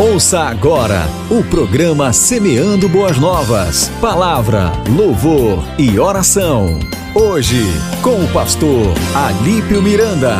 Ouça agora o programa Semeando Boas Novas. Palavra, louvor e oração. Hoje, com o pastor Alípio Miranda.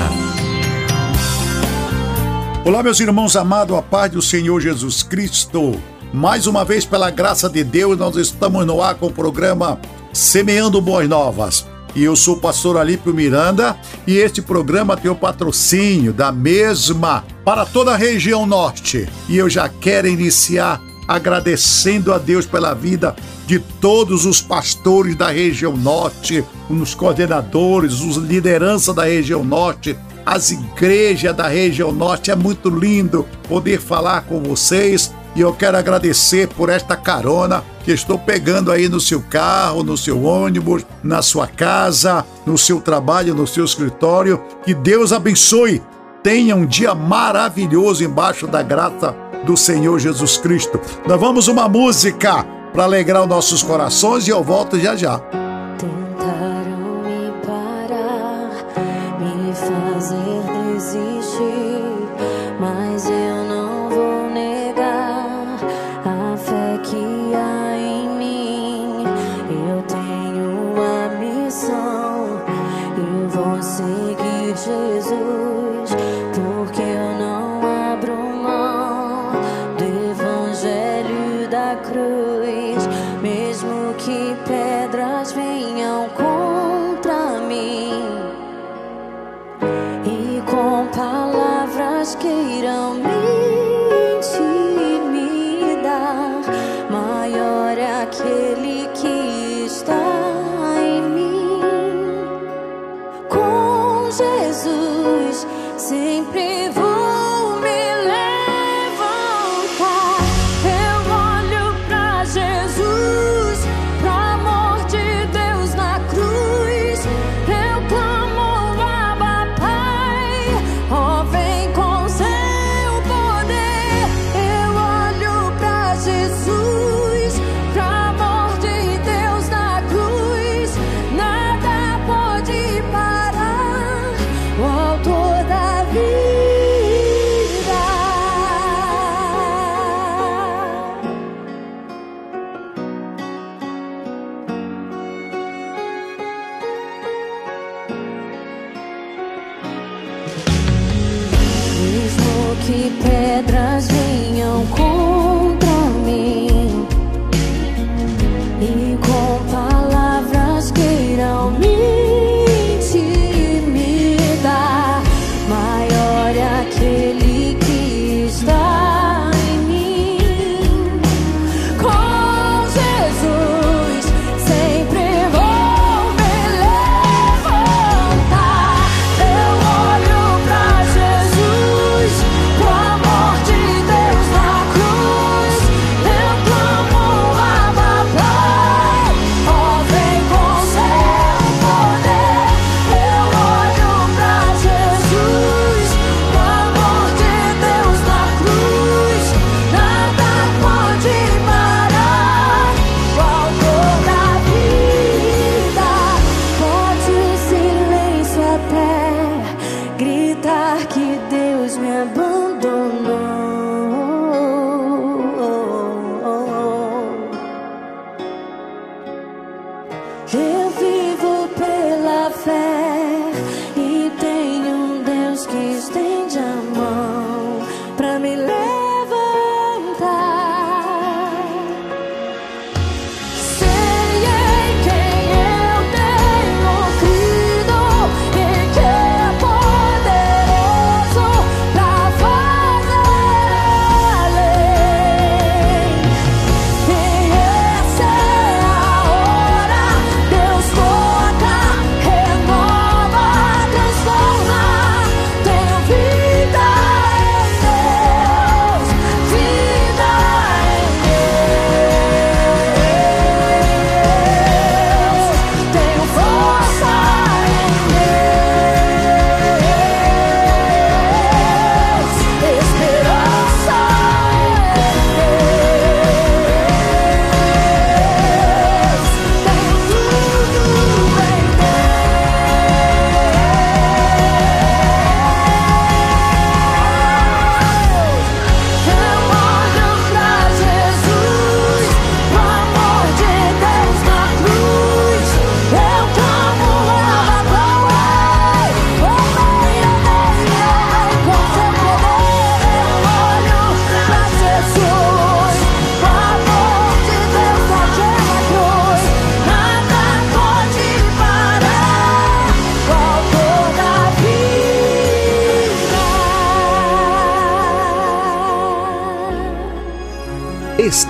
Olá, meus irmãos amados, a paz do Senhor Jesus Cristo. Mais uma vez, pela graça de Deus, nós estamos no ar com o programa Semeando Boas Novas. E eu sou o pastor Alípio Miranda e este programa tem o patrocínio da mesma para toda a região norte. E eu já quero iniciar agradecendo a Deus pela vida de todos os pastores da região norte, os coordenadores, os lideranças da região norte, as igrejas da região norte. É muito lindo poder falar com vocês e eu quero agradecer por esta carona que estou pegando aí no seu carro, no seu ônibus, na sua casa, no seu trabalho, no seu escritório. Que Deus abençoe. Tenha um dia maravilhoso embaixo da graça do Senhor Jesus Cristo. Nós vamos uma música para alegrar os nossos corações e eu volto já já.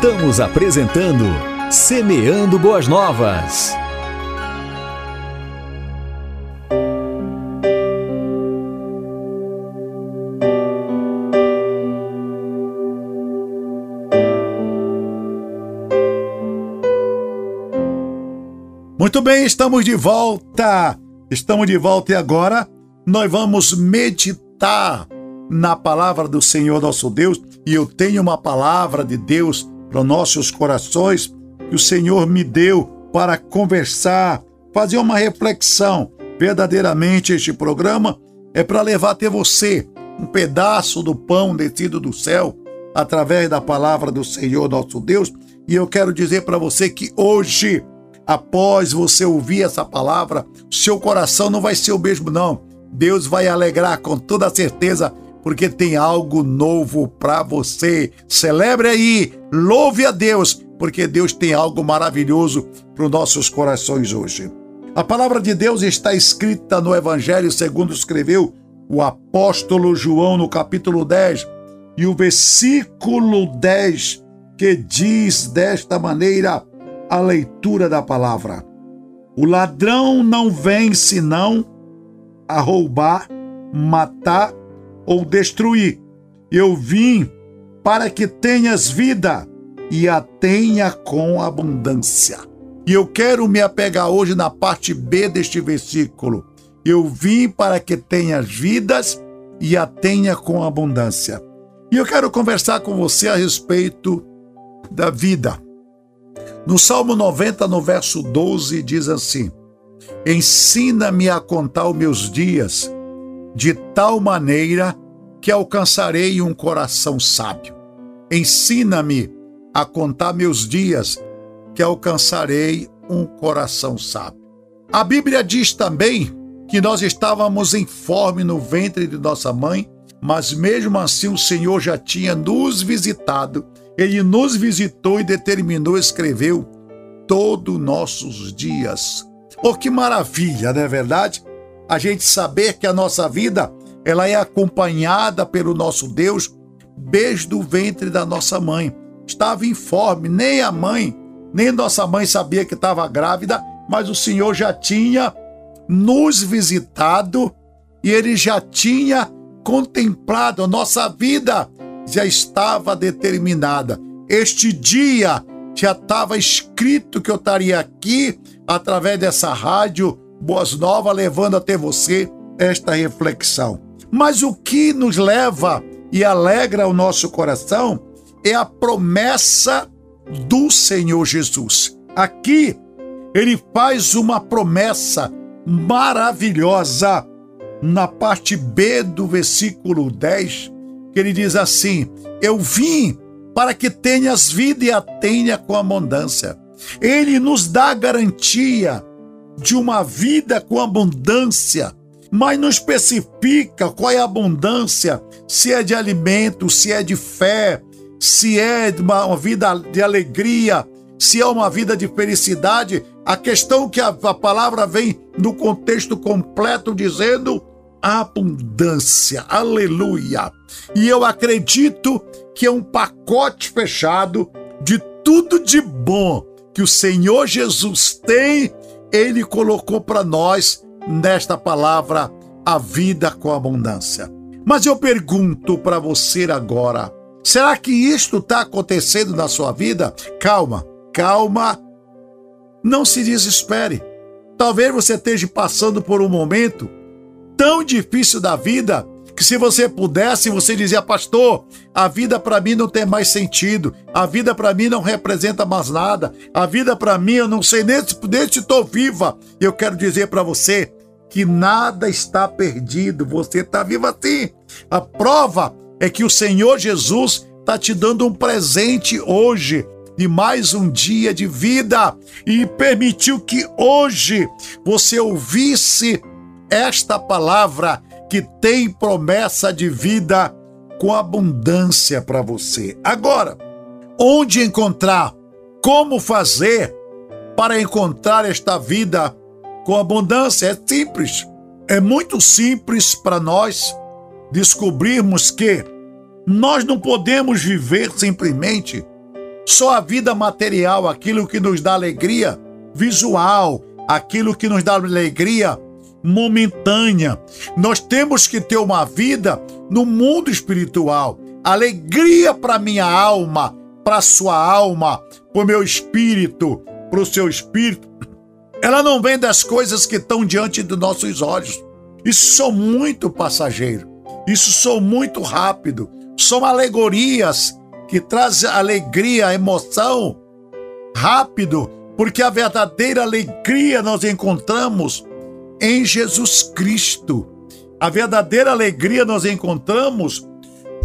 Estamos apresentando Semeando Boas Novas. Muito bem, estamos de volta. Estamos de volta e agora nós vamos meditar na palavra do Senhor nosso Deus, e eu tenho uma palavra de Deus para nossos corações que o Senhor me deu para conversar, fazer uma reflexão. Verdadeiramente, este programa é para levar até você um pedaço do pão descido do céu através da palavra do Senhor nosso Deus. E eu quero dizer para você que hoje, após você ouvir essa palavra, seu coração não vai ser o mesmo, não. Deus vai alegrar com toda certeza porque tem algo novo para você. Celebre aí, louve a Deus, porque Deus tem algo maravilhoso para os nossos corações hoje. A palavra de Deus está escrita no Evangelho segundo escreveu o apóstolo João no capítulo 10 e o versículo 10 que diz desta maneira a leitura da palavra: O ladrão não vem senão a roubar, matar ou destruir. Eu vim para que tenhas vida e a tenha com abundância. E eu quero me apegar hoje na parte B deste versículo. Eu vim para que tenhas vidas e a tenha com abundância. E eu quero conversar com você a respeito da vida. No Salmo 90, no verso 12, diz assim: Ensina-me a contar os meus dias de tal maneira que alcançarei um coração sábio. Ensina-me a contar meus dias, que alcançarei um coração sábio. A Bíblia diz também que nós estávamos em fome no ventre de nossa mãe, mas mesmo assim o Senhor já tinha nos visitado. Ele nos visitou e determinou, escreveu, todos nossos dias. Oh, que maravilha, não é verdade? A gente saber que a nossa vida ela é acompanhada pelo nosso Deus desde o ventre da nossa mãe. Estava informe, nem a mãe, nem nossa mãe sabia que estava grávida, mas o Senhor já tinha nos visitado e ele já tinha contemplado a nossa vida, já estava determinada. Este dia já estava escrito que eu estaria aqui através dessa rádio Boas Novas, levando até você esta reflexão. Mas o que nos leva e alegra o nosso coração é a promessa do Senhor Jesus. Aqui, ele faz uma promessa maravilhosa na parte B do versículo 10, que ele diz assim: Eu vim para que tenhas vida e a tenha com abundância. Ele nos dá garantia de uma vida com abundância, mas não especifica qual é a abundância, se é de alimento, se é de fé, se é uma, vida de alegria, se é uma vida de felicidade. A questão que a, a palavra vem no contexto completo dizendo abundância. Aleluia. E eu acredito que é um pacote fechado de tudo de bom que o Senhor Jesus tem ele colocou para nós nesta palavra a vida com abundância. Mas eu pergunto para você agora: será que isto está acontecendo na sua vida? Calma, calma, não se desespere. Talvez você esteja passando por um momento tão difícil da vida que se você pudesse, você dizia, pastor, a vida para mim não tem mais sentido, a vida para mim não representa mais nada, a vida para mim eu não sei nem se, estou viva. Eu quero dizer para você que nada está perdido, você está vivo assim. A prova é que o Senhor Jesus está te dando um presente hoje de mais um dia de vida e permitiu que hoje você ouvisse esta palavra que tem promessa de vida com abundância para você. Agora, onde encontrar? Como fazer para encontrar esta vida com abundância? É simples. É muito simples para nós descobrirmos que nós não podemos viver simplesmente só a vida material, aquilo que nos dá alegria visual, aquilo que nos dá alegria momentânea. Nós temos que ter uma vida no mundo espiritual. Alegria para minha alma, para sua alma, para o meu espírito, para o seu espírito. Ela não vem das coisas que estão diante dos nossos olhos. Isso são muito passageiro. Isso são muito rápido. São alegorias que trazem alegria, emoção rápido, porque a verdadeira alegria nós encontramos em Jesus Cristo. A verdadeira alegria nós encontramos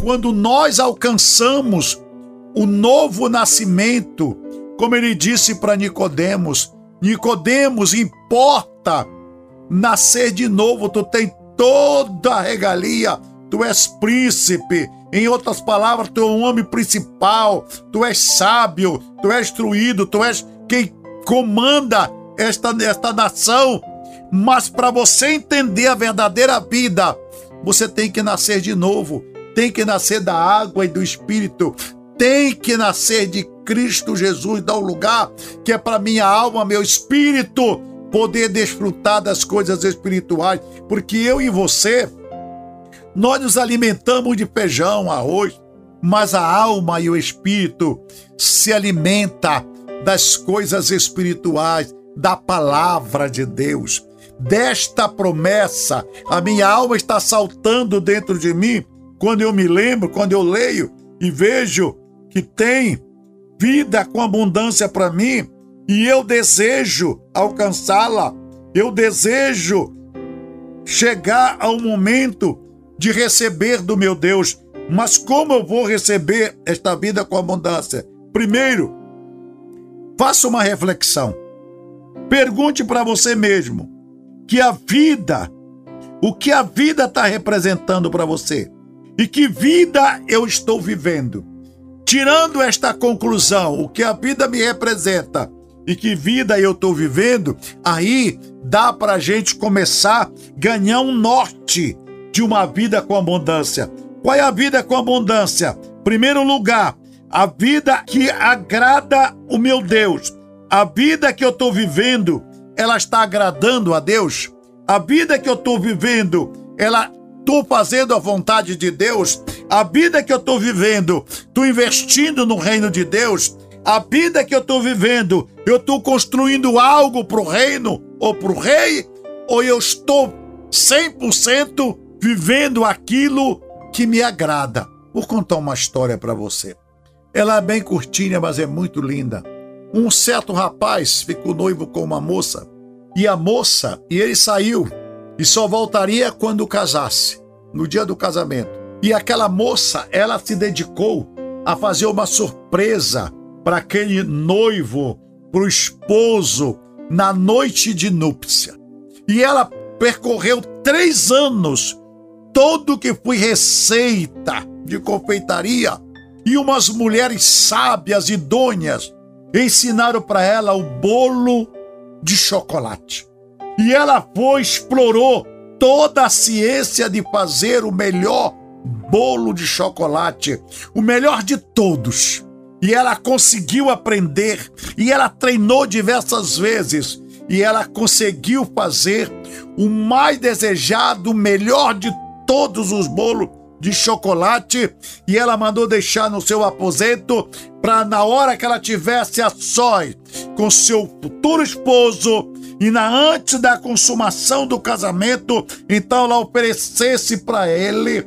quando nós alcançamos o novo nascimento, como ele disse para Nicodemos. Nicodemos, importa nascer de novo, tu tem toda a regalia, tu és príncipe. Em outras palavras, tu é um homem principal, tu és sábio, tu és instruído, tu és quem comanda esta, esta nação. Mas para você entender a verdadeira vida, você tem que nascer de novo, tem que nascer da água e do Espírito, tem que nascer de Cristo Jesus, dar um lugar que é para minha alma, meu espírito, poder desfrutar das coisas espirituais, porque eu e você, nós nos alimentamos de feijão, arroz, mas a alma e o espírito se alimenta das coisas espirituais, da palavra de Deus desta promessa. A minha alma está saltando dentro de mim quando eu me lembro, quando eu leio e vejo que tem vida com abundância para mim e eu desejo alcançá-la. Eu desejo chegar ao momento de receber do meu Deus. Mas como eu vou receber esta vida com abundância? Primeiro, faça uma reflexão. Pergunte para você mesmo: que a vida, o que a vida está representando para você e que vida eu estou vivendo. Tirando esta conclusão, o que a vida me representa e que vida eu estou vivendo, aí dá para a gente começar a ganhar um norte de uma vida com abundância. Qual é a vida com abundância? Primeiro lugar, a vida que agrada o meu Deus. A vida que eu estou vivendo ela está agradando a Deus? A vida que eu estou vivendo, ela estou fazendo a vontade de Deus? A vida que eu estou vivendo, estou investindo no reino de Deus? A vida que eu estou vivendo, eu estou construindo algo para o reino ou para o rei? Ou eu estou 100% vivendo aquilo que me agrada? Vou contar uma história para você. Ela é bem curtinha, mas é muito linda. Um certo rapaz ficou noivo com uma moça, e a moça, e ele saiu, e só voltaria quando casasse, no dia do casamento. E aquela moça, ela se dedicou a fazer uma surpresa para aquele noivo, para o esposo, na noite de núpcia. E ela percorreu três anos, todo que foi receita de confeitaria, e umas mulheres sábias, idôneas, ensinaram para ela o bolo de chocolate. E ela foi, explorou toda a ciência de fazer o melhor bolo de chocolate, o melhor de todos. E ela conseguiu aprender, e ela treinou diversas vezes, e ela conseguiu fazer o mais desejado, o melhor de todos os bolos de chocolate e ela mandou deixar no seu aposento para na hora que ela tivesse a sós com seu futuro esposo e na antes da consumação do casamento, então ela oferecesse para ele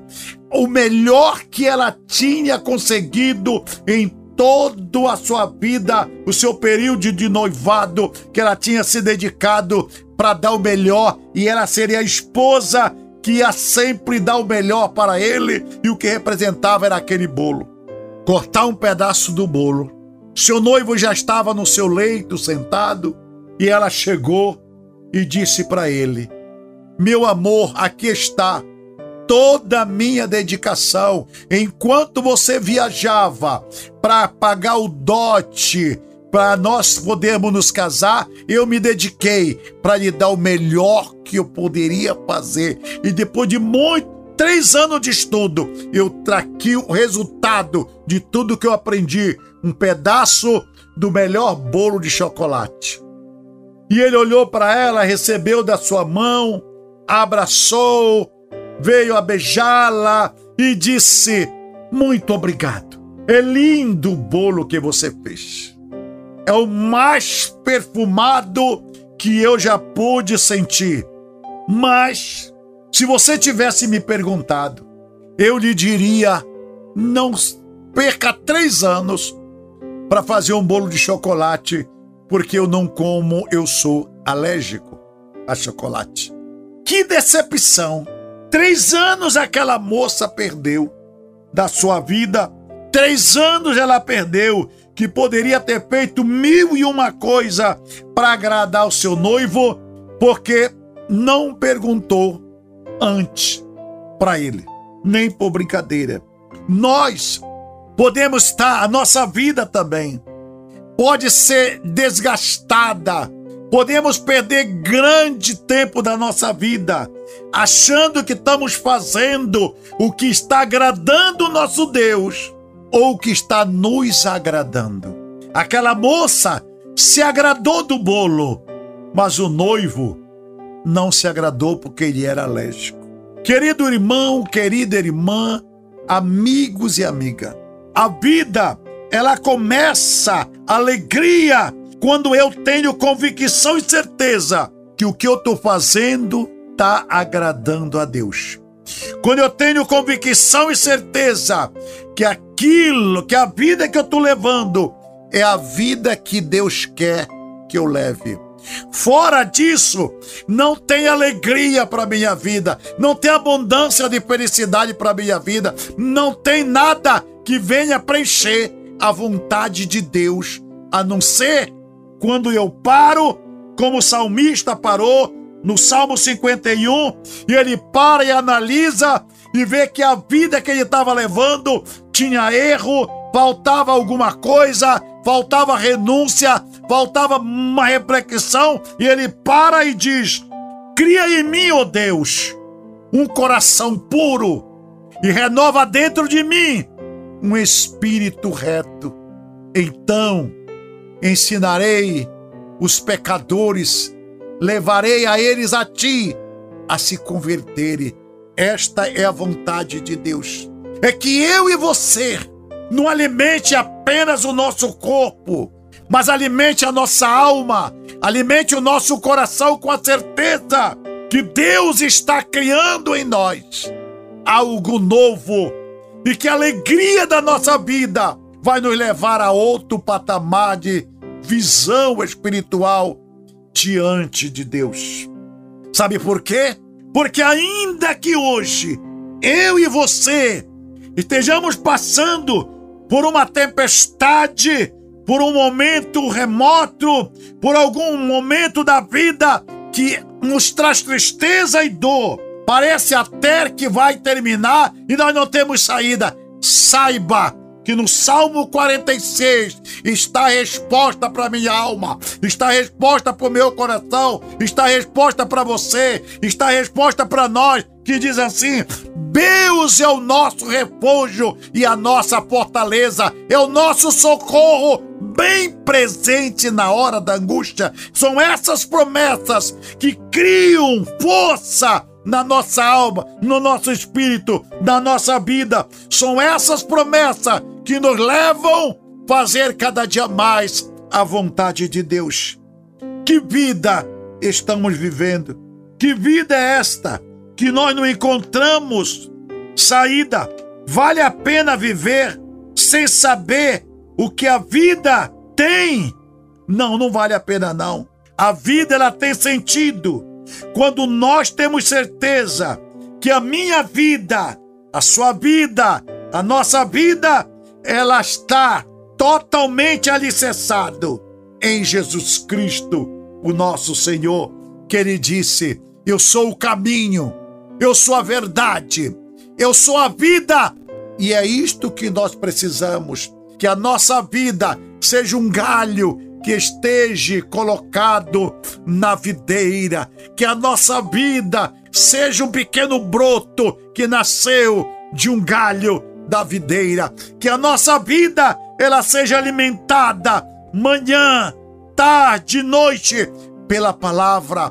o melhor que ela tinha conseguido em toda a sua vida, o seu período de noivado, que ela tinha se dedicado para dar o melhor e ela seria a esposa que ia sempre dar o melhor para ele e o que representava era aquele bolo. Cortar um pedaço do bolo. Seu noivo já estava no seu leito sentado e ela chegou e disse para ele: Meu amor, aqui está toda a minha dedicação. Enquanto você viajava para pagar o dote para nós podermos nos casar, eu me dediquei para lhe dar o melhor que eu poderia fazer. E depois de muito três anos de estudo, eu traquei o resultado de tudo que eu aprendi. Um pedaço do melhor bolo de chocolate. E ele olhou para ela, recebeu da sua mão, abraçou, veio a beijá-la e disse: Muito obrigado. É lindo o bolo que você fez. É o mais perfumado que eu já pude sentir. Mas, se você tivesse me perguntado, eu lhe diria: não perca três anos para fazer um bolo de chocolate, porque eu não como, eu sou alérgico a chocolate. Que decepção! Três anos aquela moça perdeu da sua vida. Três anos ela perdeu que poderia ter feito mil e uma coisa para agradar o seu noivo, porque não perguntou antes para ele, nem por brincadeira. Nós podemos estar, a nossa vida também pode ser desgastada Podemos perder grande tempo da nossa vida achando que estamos fazendo o que está agradando o nosso Deus ou que está nos agradando. Aquela moça se agradou do bolo, mas o noivo não se agradou porque ele era alérgico. Querido irmão, querida irmã, amigos e amiga, a vida ela começa alegria quando eu tenho convicção e certeza que o que eu estou fazendo está agradando a Deus. Quando eu tenho convicção e certeza que aquilo, que a vida que eu estou levando é a vida que Deus quer que eu leve. Fora disso, não tem alegria para minha vida, não tem abundância de felicidade para minha vida, não tem nada que venha preencher a vontade de Deus, a não ser quando eu paro, como o salmista parou no Salmo 51, e ele para e analisa e vê que a vida que ele estava levando tinha erro, faltava alguma coisa, faltava renúncia, faltava uma reflexão, e ele para e diz: Cria em mim, ó oh Deus, um coração puro e renova dentro de mim um espírito reto. Então ensinarei os pecadores, levarei a eles a ti, a se converterem. Esta é a vontade de Deus. É que eu e você não alimente apenas o nosso corpo, mas alimente a nossa alma, alimente o nosso coração com a certeza que Deus está criando em nós algo novo e que a alegria da nossa vida vai nos levar a outro patamar de visão espiritual diante de Deus. Sabe por quê? Porque ainda que hoje eu e você estejamos passando por uma tempestade, por um momento remoto, por algum momento da vida que nos traz tristeza e dor, parece até que vai terminar e nós não temos saída. Saiba que no Salmo 46 está a resposta para minha alma, está a resposta para o meu coração, está a resposta para você, está a resposta para nós, que diz assim: Deus é o nosso refúgio e a nossa fortaleza, é o nosso socorro bem presente na hora da angústia. São essas promessas que criam força na nossa alma, no nosso espírito, na nossa vida. São essas promessas que nos levam a fazer cada dia mais a vontade de Deus. Que vida estamos vivendo? Que vida é esta que nós não encontramos saída? Vale a pena viver sem saber o que a vida tem? Não, não vale a pena não. A vida ela tem sentido quando nós temos certeza que a minha vida, a sua vida, a nossa vida ela está totalmente alicerçado em Jesus Cristo, o nosso Senhor, que ele disse: Eu sou o caminho, eu sou a verdade, eu sou a vida. E é isto que nós precisamos: que a nossa vida seja um galho que esteja colocado na videira, que a nossa vida seja um pequeno broto que nasceu de um galho da videira, que a nossa vida ela seja alimentada manhã, tarde, noite pela palavra,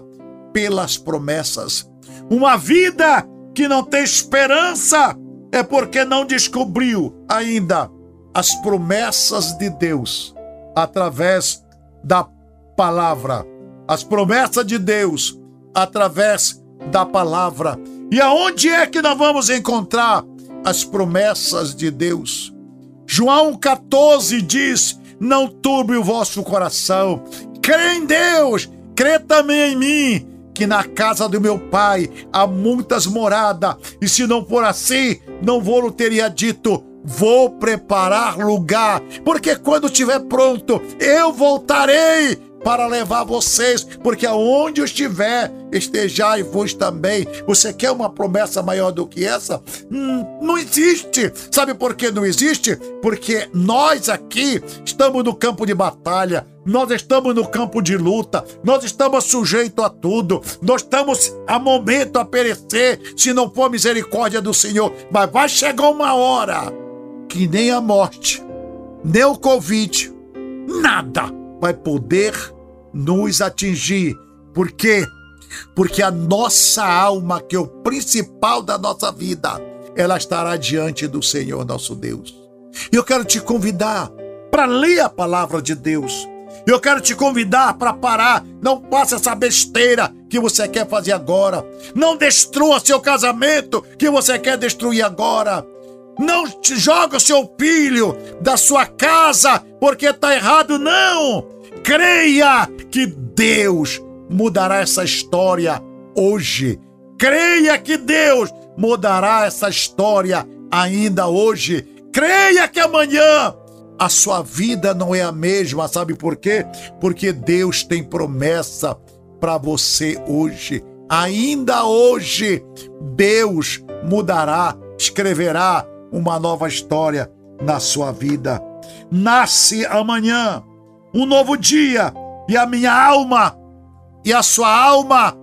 pelas promessas. Uma vida que não tem esperança é porque não descobriu ainda as promessas de Deus através da palavra. As promessas de Deus através da palavra. E aonde é que nós vamos encontrar as promessas de Deus? João 14 diz: Não turbe o vosso coração, crê em Deus, crê também em mim que na casa do meu pai há muitas moradas, e se não for assim, não vou teria dito, vou preparar lugar, porque quando estiver pronto, eu voltarei para levar vocês, porque aonde eu estiver, estejai vos também. Você quer uma promessa maior do que essa? Hum, não existe. Sabe por que não existe? Porque nós aqui estamos no campo de batalha, nós estamos no campo de luta, nós estamos sujeitos a tudo, nós estamos a momento a perecer se não for misericórdia do Senhor. Mas vai chegar uma hora que nem a morte, nem o Covid, nada vai poder nos atingir. Por quê? Porque a nossa alma, que é o principal da nossa vida, ela estará diante do Senhor nosso Deus. Eu quero te convidar para ler a palavra de Deus. Eu quero te convidar para parar. Não faça essa besteira que você quer fazer agora. Não destrua seu casamento que você quer destruir agora. Não joga o seu filho da sua casa porque está errado, não. Creia que Deus mudará essa história hoje. Creia que Deus mudará essa história ainda hoje. Creia que amanhã a sua vida não é a mesma, sabe por quê? Porque Deus tem promessa para você hoje. Ainda hoje, Deus mudará, escreverá uma nova história na sua vida. Nasce amanhã um novo dia, e a minha alma e a sua alma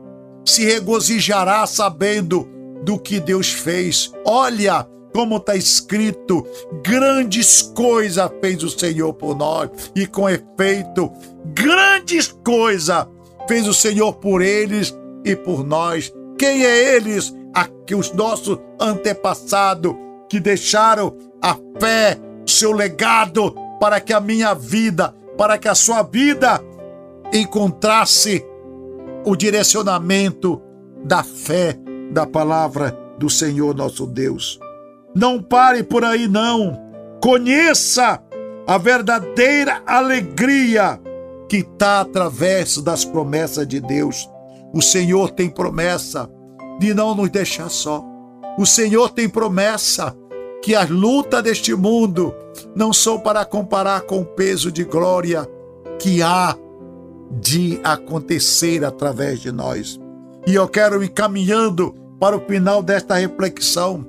se regozijará sabendo do que Deus fez. Olha como está escrito: grandes coisas fez o Senhor por nós, e com efeito, grandes coisas fez o Senhor por eles e por nós. Quem é eles? Aqui os nossos antepassados que deixaram a fé, seu legado, para que a minha vida para que a sua vida encontrasse o direcionamento da fé da palavra do Senhor nosso Deus. Não pare por aí, não. Conheça a verdadeira alegria que está através das promessas de Deus. O Senhor tem promessa de não nos deixar só. O Senhor tem promessa que as lutas deste mundo não são para comparar com o peso de glória que há de acontecer através de nós. E eu quero ir caminhando para o final desta reflexão.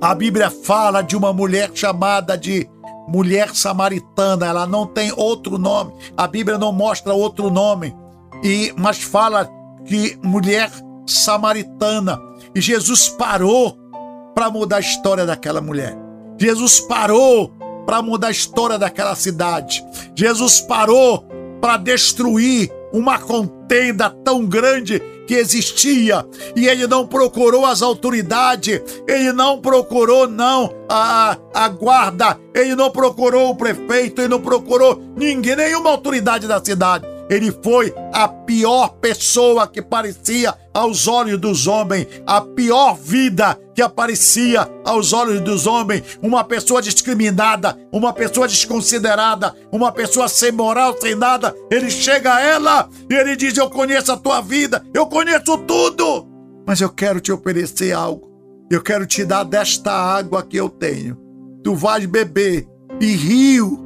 A Bíblia fala de uma mulher chamada de mulher samaritana, ela não tem outro nome. A Bíblia não mostra outro nome. E mas fala que mulher samaritana. E Jesus parou para mudar a história daquela mulher. Jesus parou para mudar a história daquela cidade. Jesus parou para destruir uma contenda tão grande que existia e ele não procurou as autoridades, ele não procurou não a, a guarda, ele não procurou o prefeito, ele não procurou ninguém, nenhuma autoridade da cidade. Ele foi a pior pessoa que parecia aos olhos dos homens, a pior vida que aparecia aos olhos dos homens, uma pessoa discriminada, uma pessoa desconsiderada, uma pessoa sem moral, sem nada. Ele chega a ela e ele diz: Eu conheço a tua vida, eu conheço tudo, mas eu quero te oferecer algo. Eu quero te dar desta água que eu tenho. Tu vais beber e rio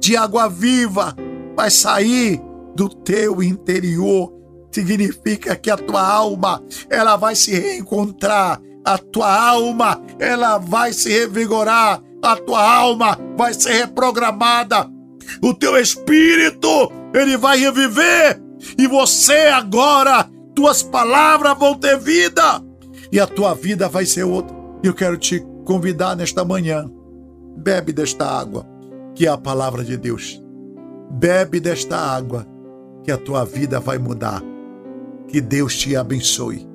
de água viva vai sair do teu interior. Significa que a tua alma, ela vai se reencontrar, a tua alma, ela vai se revigorar, a tua alma vai ser reprogramada. o teu espírito, ele vai reviver. E você agora, tuas palavras vão ter vida. E a tua vida vai ser outra. Eu quero te convidar nesta manhã. Bebe desta água, que é a palavra de Deus. Bebe desta água, que a tua vida vai mudar. Que Deus te abençoe.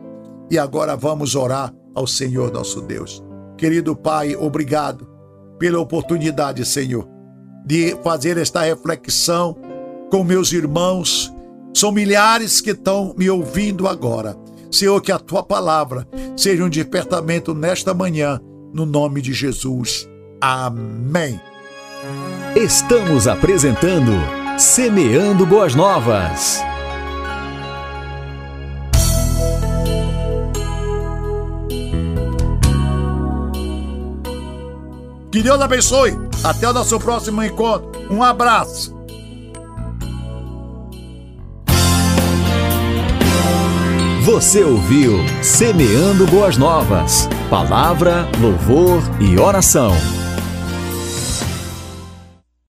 E agora vamos orar ao Senhor nosso Deus. Querido Pai, obrigado pela oportunidade, Senhor, de fazer esta reflexão com meus irmãos. São milhares que estão me ouvindo agora. Senhor, que a tua palavra seja um despertamento nesta manhã, no nome de Jesus. Amém. Estamos apresentando Semeando Boas Novas. Que Deus abençoe. Até o nosso próximo encontro. Um abraço. Você ouviu Semeando Boas Novas. Palavra, louvor e oração.